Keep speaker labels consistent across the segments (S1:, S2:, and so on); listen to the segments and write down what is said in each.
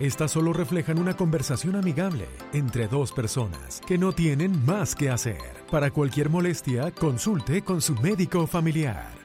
S1: Estas solo reflejan una conversación amigable entre dos personas que no tienen más que hacer. Para cualquier molestia, consulte con su médico familiar.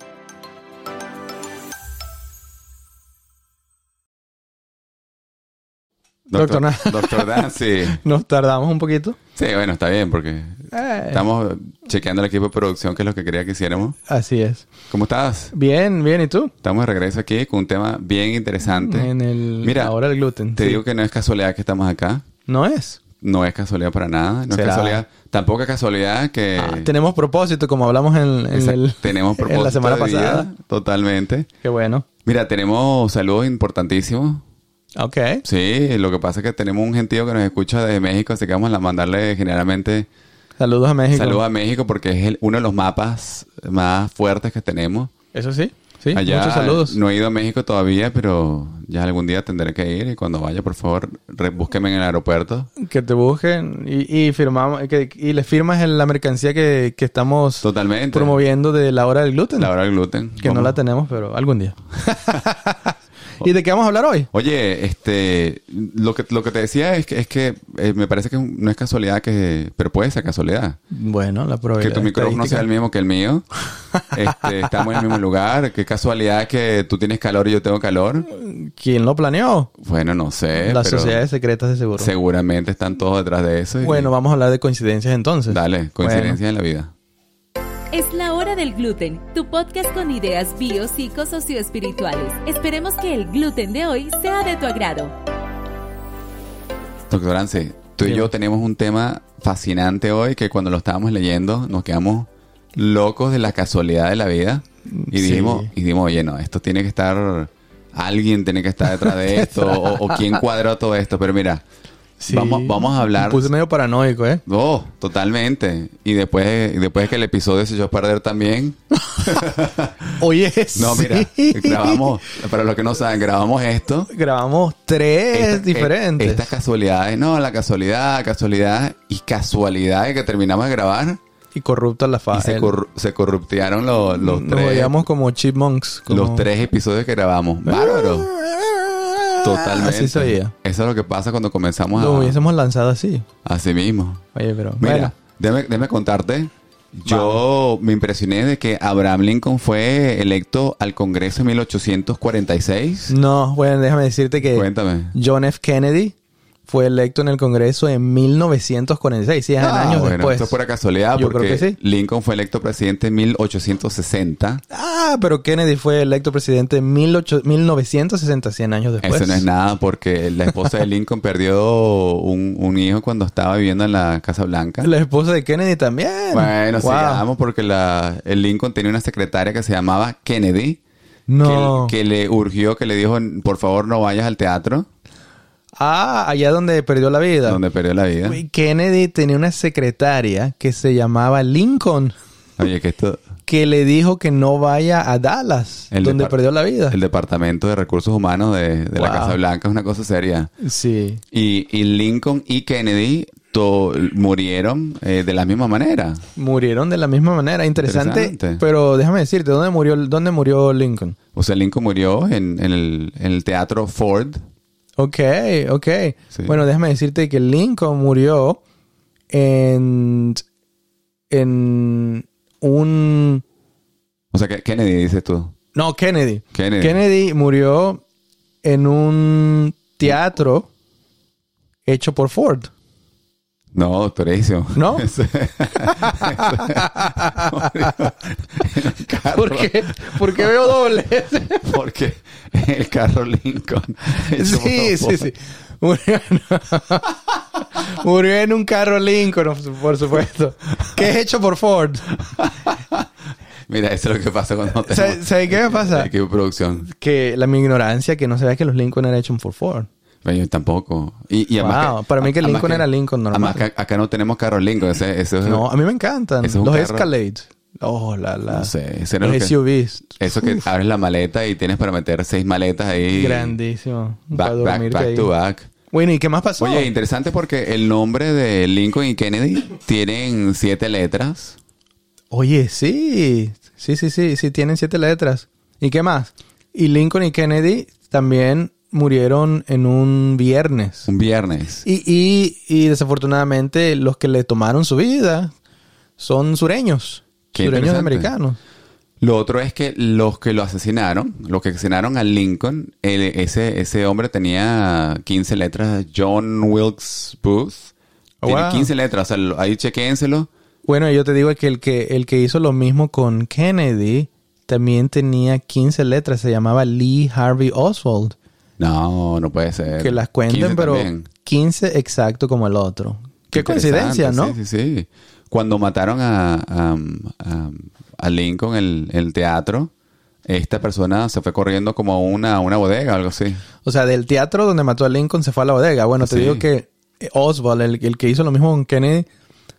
S2: Doctor,
S3: Doctor-
S2: Doctor Dancy.
S3: Nos tardamos un poquito.
S2: Sí, bueno, está bien porque
S3: Eh,
S2: estamos chequeando el equipo de producción, que es lo que quería que hiciéramos.
S3: Así es.
S2: ¿Cómo estás?
S3: Bien, bien. ¿Y tú?
S2: Estamos de regreso aquí con un tema bien interesante.
S3: En el,
S2: Mira,
S3: ahora el gluten.
S2: Te
S3: sí.
S2: digo que no es casualidad que estamos acá.
S3: No es.
S2: No es casualidad para nada. No es casualidad. Tampoco es casualidad que...
S3: Ah, tenemos propósito, como hablamos en, el,
S2: tenemos propósito
S3: en la semana
S2: vida,
S3: pasada.
S2: Totalmente.
S3: Qué bueno.
S2: Mira, tenemos saludos importantísimos.
S3: Ok.
S2: Sí, lo que pasa es que tenemos un gentío que nos escucha desde México, así que vamos a mandarle generalmente
S3: Saludos a México.
S2: saludos a México porque es el- uno de los mapas más fuertes que tenemos.
S3: Eso sí. Sí.
S2: Allá
S3: Muchos saludos.
S2: no he ido a México todavía, pero ya algún día tendré que ir y cuando vaya, por favor, búsqueme en el aeropuerto.
S3: Que te busquen y, y firmamos que, y le firmas en la mercancía que, que estamos
S2: Totalmente.
S3: promoviendo de la hora del gluten.
S2: La hora del gluten.
S3: que no la tenemos, pero algún día. ¿Y de qué vamos a hablar hoy?
S2: Oye, este, lo que, lo que te decía es que, es que eh, me parece que no es casualidad que, pero puede ser casualidad.
S3: Bueno, la
S2: Que
S3: probabilidad.
S2: tu micrófono sea el mismo que el mío. Este, estamos en el mismo lugar. Qué casualidad que tú tienes calor y yo tengo calor.
S3: ¿Quién lo planeó?
S2: Bueno, no sé.
S3: Las
S2: pero
S3: sociedades secretas de seguro.
S2: Seguramente están todos detrás de eso. y-
S3: Bueno, vamos a hablar de coincidencias entonces.
S2: Dale, coincidencia en la vida.
S4: Es la hora del gluten, tu podcast con ideas bio, psico, socioespirituales. Esperemos que el gluten de hoy sea de tu agrado.
S2: Doctor Ance, tú y yo tenemos un tema fascinante hoy que cuando lo estábamos leyendo nos quedamos locos de la casualidad de la vida y
S3: Sí.
S2: dijimos, y dijimos, oye, no, esto tiene que estar, alguien tiene que estar detrás de esto o, o quién cuadró todo esto, pero mira,
S3: Sí.
S2: vamos, vamos a hablar...
S3: Me puse medio paranoico, ¿eh?
S2: Oh, totalmente. Y después, después que el episodio se echó a perder también.
S3: Oye,
S2: No,
S3: sí.
S2: mira, grabamos, para los que no saben, grabamos esto.
S3: Grabamos tres
S2: Esta-
S3: diferentes.
S2: e- Estas casualidades, no, la casualidad, casualidad y casualidad de que terminamos de grabar
S3: y corruptas la fase.
S2: se, corru- se corruptearon los, los
S3: Nos
S2: tres,
S3: veíamos como chipmunks. como-
S2: los tres episodios que grabamos. Bárbaro. Totalmente.
S3: Así.
S2: Eso es lo que pasa cuando comenzamos
S3: Lo
S2: a...
S3: hubiésemos lanzado así.
S2: Así mismo.
S3: Oye, pero.
S2: Mira,
S3: bueno,
S2: déjame, déjame contarte. Yo me impresioné de que Abraham Lincoln fue electo al Congreso en 1846.
S3: no, bueno, déjame decirte que
S2: Cuéntame.
S3: John F. Kennedy fue electo en el Congreso en 1946, 100
S2: Ah,
S3: años
S2: bueno,
S3: después.
S2: Esto es pura casualidad
S3: Yo
S2: porque
S3: creo que sí.
S2: Lincoln fue electo presidente en 1860.
S3: Ah, pero Kennedy fue electo presidente en 18 1960, 100 años después.
S2: Eso no es nada porque la esposa de Lincoln perdió un, un hijo cuando estaba viviendo en la Casa Blanca.
S3: La esposa de Kennedy también.
S2: Bueno,
S3: Wow.
S2: sigamos porque la, el Lincoln tenía una secretaria que se llamaba Kennedy.
S3: No.
S2: Que, que le urgió, que le dijo, por favor no vayas al teatro,
S3: Ah, allá donde perdió la vida.
S2: donde perdió la vida.
S3: Kennedy tenía una secretaria que se llamaba Lincoln,
S2: Oye, que esto,
S3: que le dijo que no vaya a Dallas,
S2: El
S3: donde perdió la vida.
S2: el Departamento de Recursos Humanos de, de la. Casa Blanca es una cosa seria.
S3: Sí.
S2: Y, y Lincoln y Kennedy to- murieron eh, de la misma manera.
S3: Murieron de la misma manera. Interesante,
S2: Interesante.
S3: pero déjame decirte, ¿dónde murió, dónde murió Lincoln?
S2: O sea, Lincoln murió en, en el, en el teatro Ford.
S3: Ok, ok.
S2: Sí.
S3: Bueno, déjame decirte que Lincoln murió en, en un...
S2: O sea, Kennedy, dices tú.
S3: No, Kennedy.
S2: Kennedy.
S3: Kennedy murió en un teatro hecho por Ford.
S2: No, doctorísimo.
S3: ¿No? ¿Por qué? ¿Por qué veo doble?
S2: Porque el carro Lincoln.
S3: sí, sí, sí. Murió en, murió en un carro Lincoln, por supuesto. Que es hecho por Ford.
S2: Mira, eso es lo que pasa cuando no
S3: ¿Sabe-
S2: tenemos
S3: sabe qué me pasa?
S2: de producción.
S3: Que la mi ignorancia, que no sabía que los Lincoln eran hechos por Ford.
S2: Yo tampoco. Y, y además
S3: Wow, para mí que Lincoln era Lincoln normal.
S2: Además que acá no tenemos carros Lincoln. Ese, ese es-
S3: No, a mí me encantan.
S2: Es
S3: Los
S2: carro-
S3: Escalade. Oh, la, la.
S2: No sé, ese
S3: Los
S2: lo que-
S3: SUVs.
S2: Eso que abres la maleta y tienes para meter seis maletas ahí.
S3: Grandísimo.
S2: Back,
S3: Para
S2: back, back
S3: ahí.
S2: to back.
S3: Bueno, ¿y qué más pasó?
S2: Oye, interesante porque el nombre de Lincoln y Kennedy tienen siete letras.
S3: Oye, sí. Sí, sí, sí. Sí, tienen siete letras. ¿Y qué más? Y Lincoln y Kennedy también murieron en un viernes.
S2: Un viernes.
S3: Y, y, y desafortunadamente los que le tomaron su vida son sureños.
S2: Qué
S3: sureños americanos.
S2: Lo otro es que los que lo asesinaron, los que asesinaron a Lincoln, ese, ese hombre tenía 15 letras, John Wilkes Booth.
S3: Oh,
S2: Tiene
S3: wow.
S2: 15 letras, o sea, lo- ahí chequénselo.
S3: Bueno, yo te digo que el que el que hizo lo mismo con Kennedy también tenía 15 letras. Se llamaba Lee Harvey Oswald.
S2: No, no puede ser.
S3: Que las cuenten,
S2: 15
S3: pero
S2: también.
S3: 15 exacto como el otro. Qué, coincidencia, ¿no?
S2: Sí, sí, sí. Cuando mataron a, a, a- a Lincoln en el, el teatro, esta persona se fue corriendo como a una, una bodega o algo así.
S3: O sea, del teatro donde mató a Lincoln se fue a la bodega. Bueno, te
S2: Sí.
S3: digo que Oswald, el, el que hizo lo mismo con Kennedy,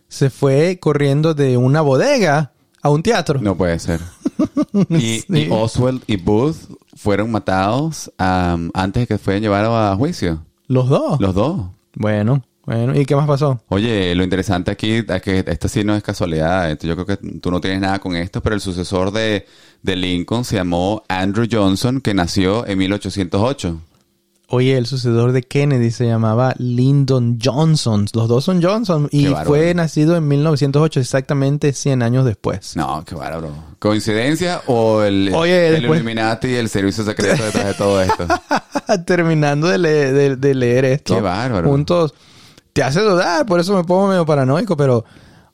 S3: se fue corriendo de una bodega a un teatro.
S2: No puede ser. Y,
S3: Sí.
S2: y Oswald y Booth fueron matados am, antes de que fueran llevados a juicio.
S3: Los dos.
S2: Los dos.
S3: Bueno, bueno. ¿Y qué más pasó?
S2: Oye, lo interesante aquí es que esto sí no es casualidad. Yo creo que tú no tienes nada con esto, pero el sucesor de, de Lincoln se llamó Andrew Johnson, que nació en 1808.
S3: Oye, el sucedor de Kennedy se llamaba Lyndon Johnson. Los dos son Johnson. Y fue nacido en 1908, exactamente 100 años después.
S2: No, qué bárbaro. ¿Coincidencia o el,
S3: Oye,
S2: el
S3: después-
S2: Illuminati y el servicio secreto detrás de todo esto?
S3: Terminando de, le- de- de leer esto.
S2: Qué bárbaro.
S3: Juntos. Te hace dudar, por eso me pongo medio paranoico, pero...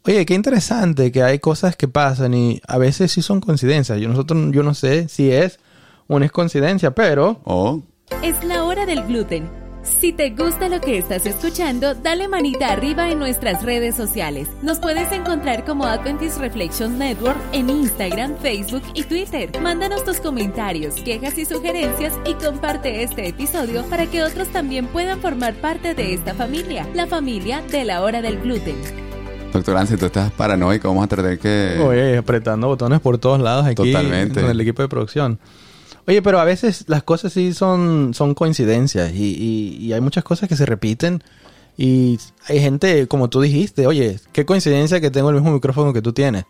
S3: Oye, qué interesante que hay cosas que pasan y a veces sí son coincidencias. Yo, nosotros, yo no sé si es o no es coincidencia, pero...
S2: O
S4: Es la hora del gluten. Si te gusta lo que estás escuchando, dale manita arriba en nuestras redes sociales. Nos puedes encontrar como Adventist Reflections Network en Instagram, Facebook y Twitter. Mándanos tus comentarios, quejas y sugerencias y comparte este episodio para que otros también puedan formar parte de esta familia, la familia de la hora del gluten.
S2: Doctor Ansi, tú estás paranoico, vamos a tener que...
S3: Oye, apretando botones por todos lados aquí
S2: Totalmente.
S3: con el equipo de producción. Oye, pero a veces las cosas sí son, son coincidencias y, y- y hay muchas cosas que se repiten y hay gente, como tú dijiste, oye, qué coincidencia que tengo el mismo micrófono que tú tienes.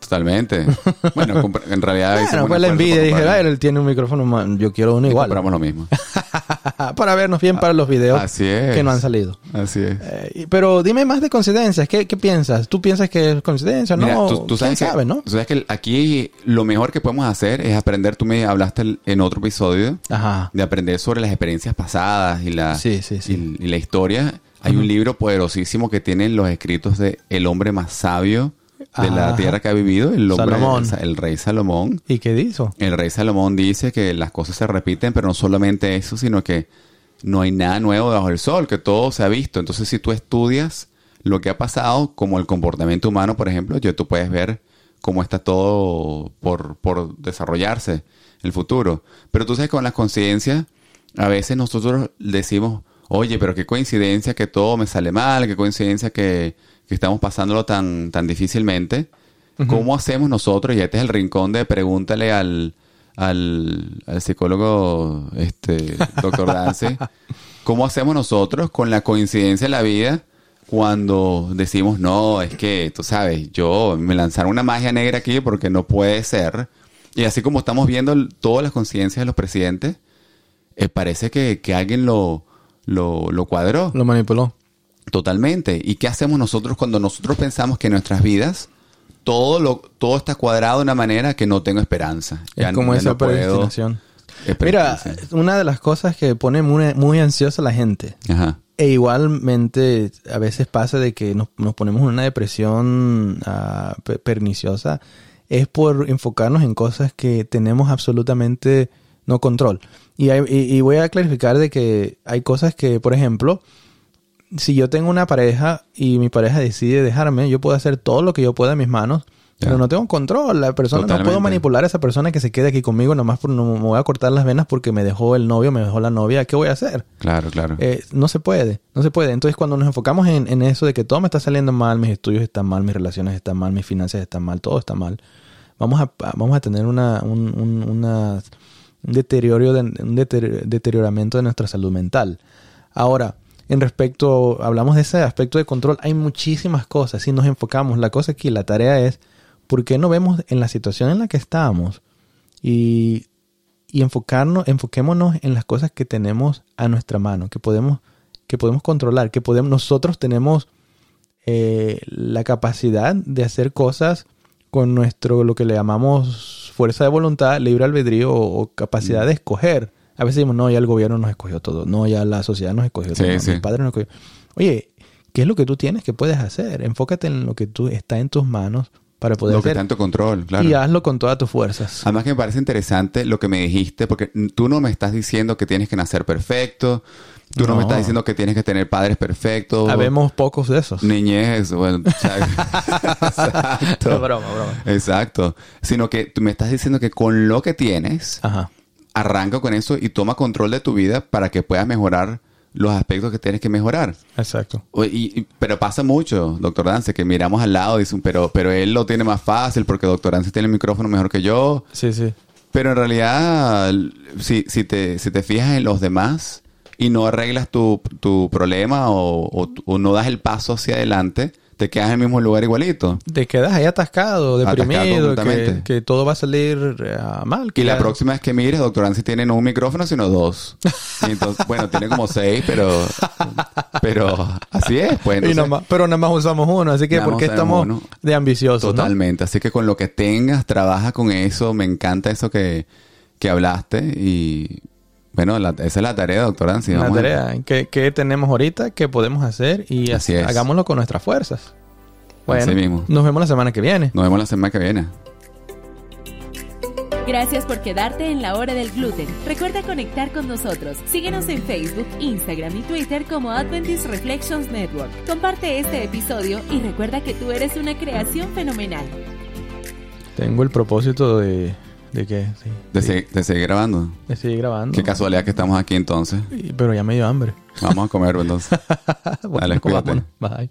S2: Totalmente. Bueno, en realidad...
S3: Bueno, fue la envidia, dije,
S2: comprarlo.
S3: "Ay, él tiene un micrófono, más, yo quiero uno
S2: Y
S3: igual.
S2: compramos lo mismo.
S3: para vernos bien para los videos
S2: Así es.
S3: que no han salido.
S2: Así es.
S3: Eh, pero dime más de coincidencias, ¿qué, qué piensas? ¿Tú piensas que es coincidencia?
S2: Mira,
S3: no,
S2: tú, tú sabes
S3: ¿Quién
S2: que,
S3: sabe, ¿no?
S2: tú sabes que aquí lo mejor que podemos hacer es aprender, tú me hablaste en otro episodio,
S3: Ajá.
S2: de aprender sobre las experiencias pasadas y la,
S3: Sí, sí, sí.
S2: Y, y la historia. Hay un libro poderosísimo que tiene los escritos de el hombre más sabio de la tierra que ha vivido, el, hombre,
S3: Salomón.
S2: el rey Salomón.
S3: ¿Y qué dijo?
S2: El rey Salomón dice que las cosas se repiten, pero no solamente eso, sino que no hay nada nuevo bajo el sol, que todo se ha visto. Entonces, si tú estudias lo que ha pasado, como el comportamiento humano, por ejemplo, ya tú puedes ver cómo está todo por, por desarrollarse el futuro. Pero tú sabes, con las conciencias, a veces nosotros decimos, oye, pero qué coincidencia que todo me sale mal, qué coincidencia que, que estamos pasándolo tan, tan difícilmente. ¿Cómo hacemos nosotros? Y este es el rincón de pregúntale al, al, al psicólogo, este, doctor Dance, ¿cómo hacemos nosotros con la coincidencia de la vida cuando decimos, no, es que, tú sabes, yo me lanzaron una magia negra aquí porque no puede ser? Y así como estamos viendo todas las coincidencias de los presidentes, eh, parece que, que alguien lo, lo, lo cuadró.
S3: Lo manipuló.
S2: Totalmente. ¿Y qué hacemos nosotros cuando nosotros pensamos que en nuestras vidas todo lo todo está cuadrado de una manera que no tengo esperanza?
S3: Es como
S2: ya
S3: esa
S2: no puedo-
S3: predestinación.
S2: Es
S3: Mira, una de las cosas que pone muy, muy ansiosa a la gente,
S2: Ajá.
S3: e igualmente a veces pasa de que nos, nos ponemos en una depresión ah, pe- perniciosa, es por enfocarnos en cosas que tenemos absolutamente no control. Y, hay- y- y voy a clarificar de que hay cosas que, por ejemplo, si yo tengo una pareja y mi pareja decide dejarme, yo puedo hacer todo lo que yo pueda en mis manos Pero no tengo control. La persona no puedo manipular a esa persona que se quede aquí conmigo nomás por no me voy a cortar las venas porque me dejó el novio, me dejó la novia. ¿Qué voy a hacer?
S2: Claro, claro.
S3: Eh, no se puede, no se puede. Entonces cuando nos enfocamos en, en eso de que todo me está saliendo mal, mis estudios están mal, mis relaciones están mal, mis finanzas están mal, todo está mal, vamos a, vamos a tener una, un, un- una- un deterioro, de, un deter- deterioramiento de nuestra salud mental. Ahora, en respecto, hablamos de ese aspecto de control, hay muchísimas cosas. Si nos enfocamos, la cosa aquí, la tarea es, ¿por qué no vemos en la situación en la que estamos y, y enfocarnos, enfoquémonos en las cosas que tenemos a nuestra mano, que podemos, que podemos controlar, que podemos, nosotros tenemos eh, la capacidad de hacer cosas con nuestro, lo que le llamamos fuerza de voluntad, libre albedrío o, o capacidad
S2: Mm.
S3: de escoger. A veces decimos, no, ya el gobierno nos escogió todo, no, ya la sociedad nos escogió
S2: Sí,
S3: todo, no,
S2: sí.
S3: mi padre nos escogió. Oye, ¿qué es lo que tú tienes que puedes hacer? Enfócate en lo que tú está en tus manos para poder
S2: lo que está en tu control, claro.
S3: y hazlo con todas tus fuerzas.
S2: Además que me parece interesante lo que me dijiste, porque tú no me estás diciendo que tienes que nacer perfecto, tú no,
S3: No.
S2: me estás diciendo que tienes que tener padres perfectos,
S3: Habemos pocos de esos.
S2: niñez, bueno, exacto.
S3: broma, broma.
S2: Exacto. Sino que tú me estás diciendo que con lo que tienes,
S3: Ajá.
S2: Arranca con eso y toma control de tu vida para que puedas mejorar los aspectos que tienes que mejorar.
S3: Exacto.
S2: O- y- y- pero pasa mucho, doctor Dance, que miramos al lado y dicen, pero, pero él lo tiene más fácil porque doctor Dance tiene el micrófono mejor que yo.
S3: Sí, sí.
S2: Pero en realidad, si, si, te, si te fijas en los demás y no arreglas tu, tu problema o, o- o no das el paso hacia adelante, te quedas en el mismo lugar igualito.
S3: Te quedas ahí atascado,
S2: Atascado
S3: deprimido, que, que todo va a salir eh, mal.
S2: Y la próxima vez que mires, doctor Ansi tiene no un micrófono, sino dos. Y entonces, bueno, tiene como seis, pero, pero así es. Pues, entonces-
S3: pero nada más usamos uno, así que
S2: Nada
S3: ¿por
S2: más
S3: qué
S2: usamos
S3: estamos
S2: uno.
S3: de ambiciosos? no?
S2: Totalmente. Así que con lo que tengas, trabaja con eso. Me encanta eso que, que hablaste. Y bueno, la- esa es la tarea, doctor Ansi.
S3: Una
S2: Vamos a-
S3: tarea. ¿Qué, qué tenemos ahorita? ¿Qué podemos hacer? Y
S2: Así es.
S3: hagámoslo con nuestras fuerzas. Bueno,
S2: Así mismo.
S3: nos vemos la semana que viene.
S2: Nos vemos la semana que viene.
S4: Gracias por quedarte en la hora del gluten. Recuerda conectar con nosotros. Síguenos en Facebook, Instagram y Twitter como Adventist Reflections Network. Comparte este episodio y recuerda que tú eres una creación fenomenal.
S3: Tengo el propósito de, de que sí,
S2: De,
S3: sí,
S2: se- de seguir grabando.
S3: de seguir grabando.
S2: Qué casualidad que estamos aquí entonces.
S3: Pero ya me dio hambre.
S2: Vamos a comer entonces.
S3: Bueno,
S2: Dale, cuídate.
S3: Bye.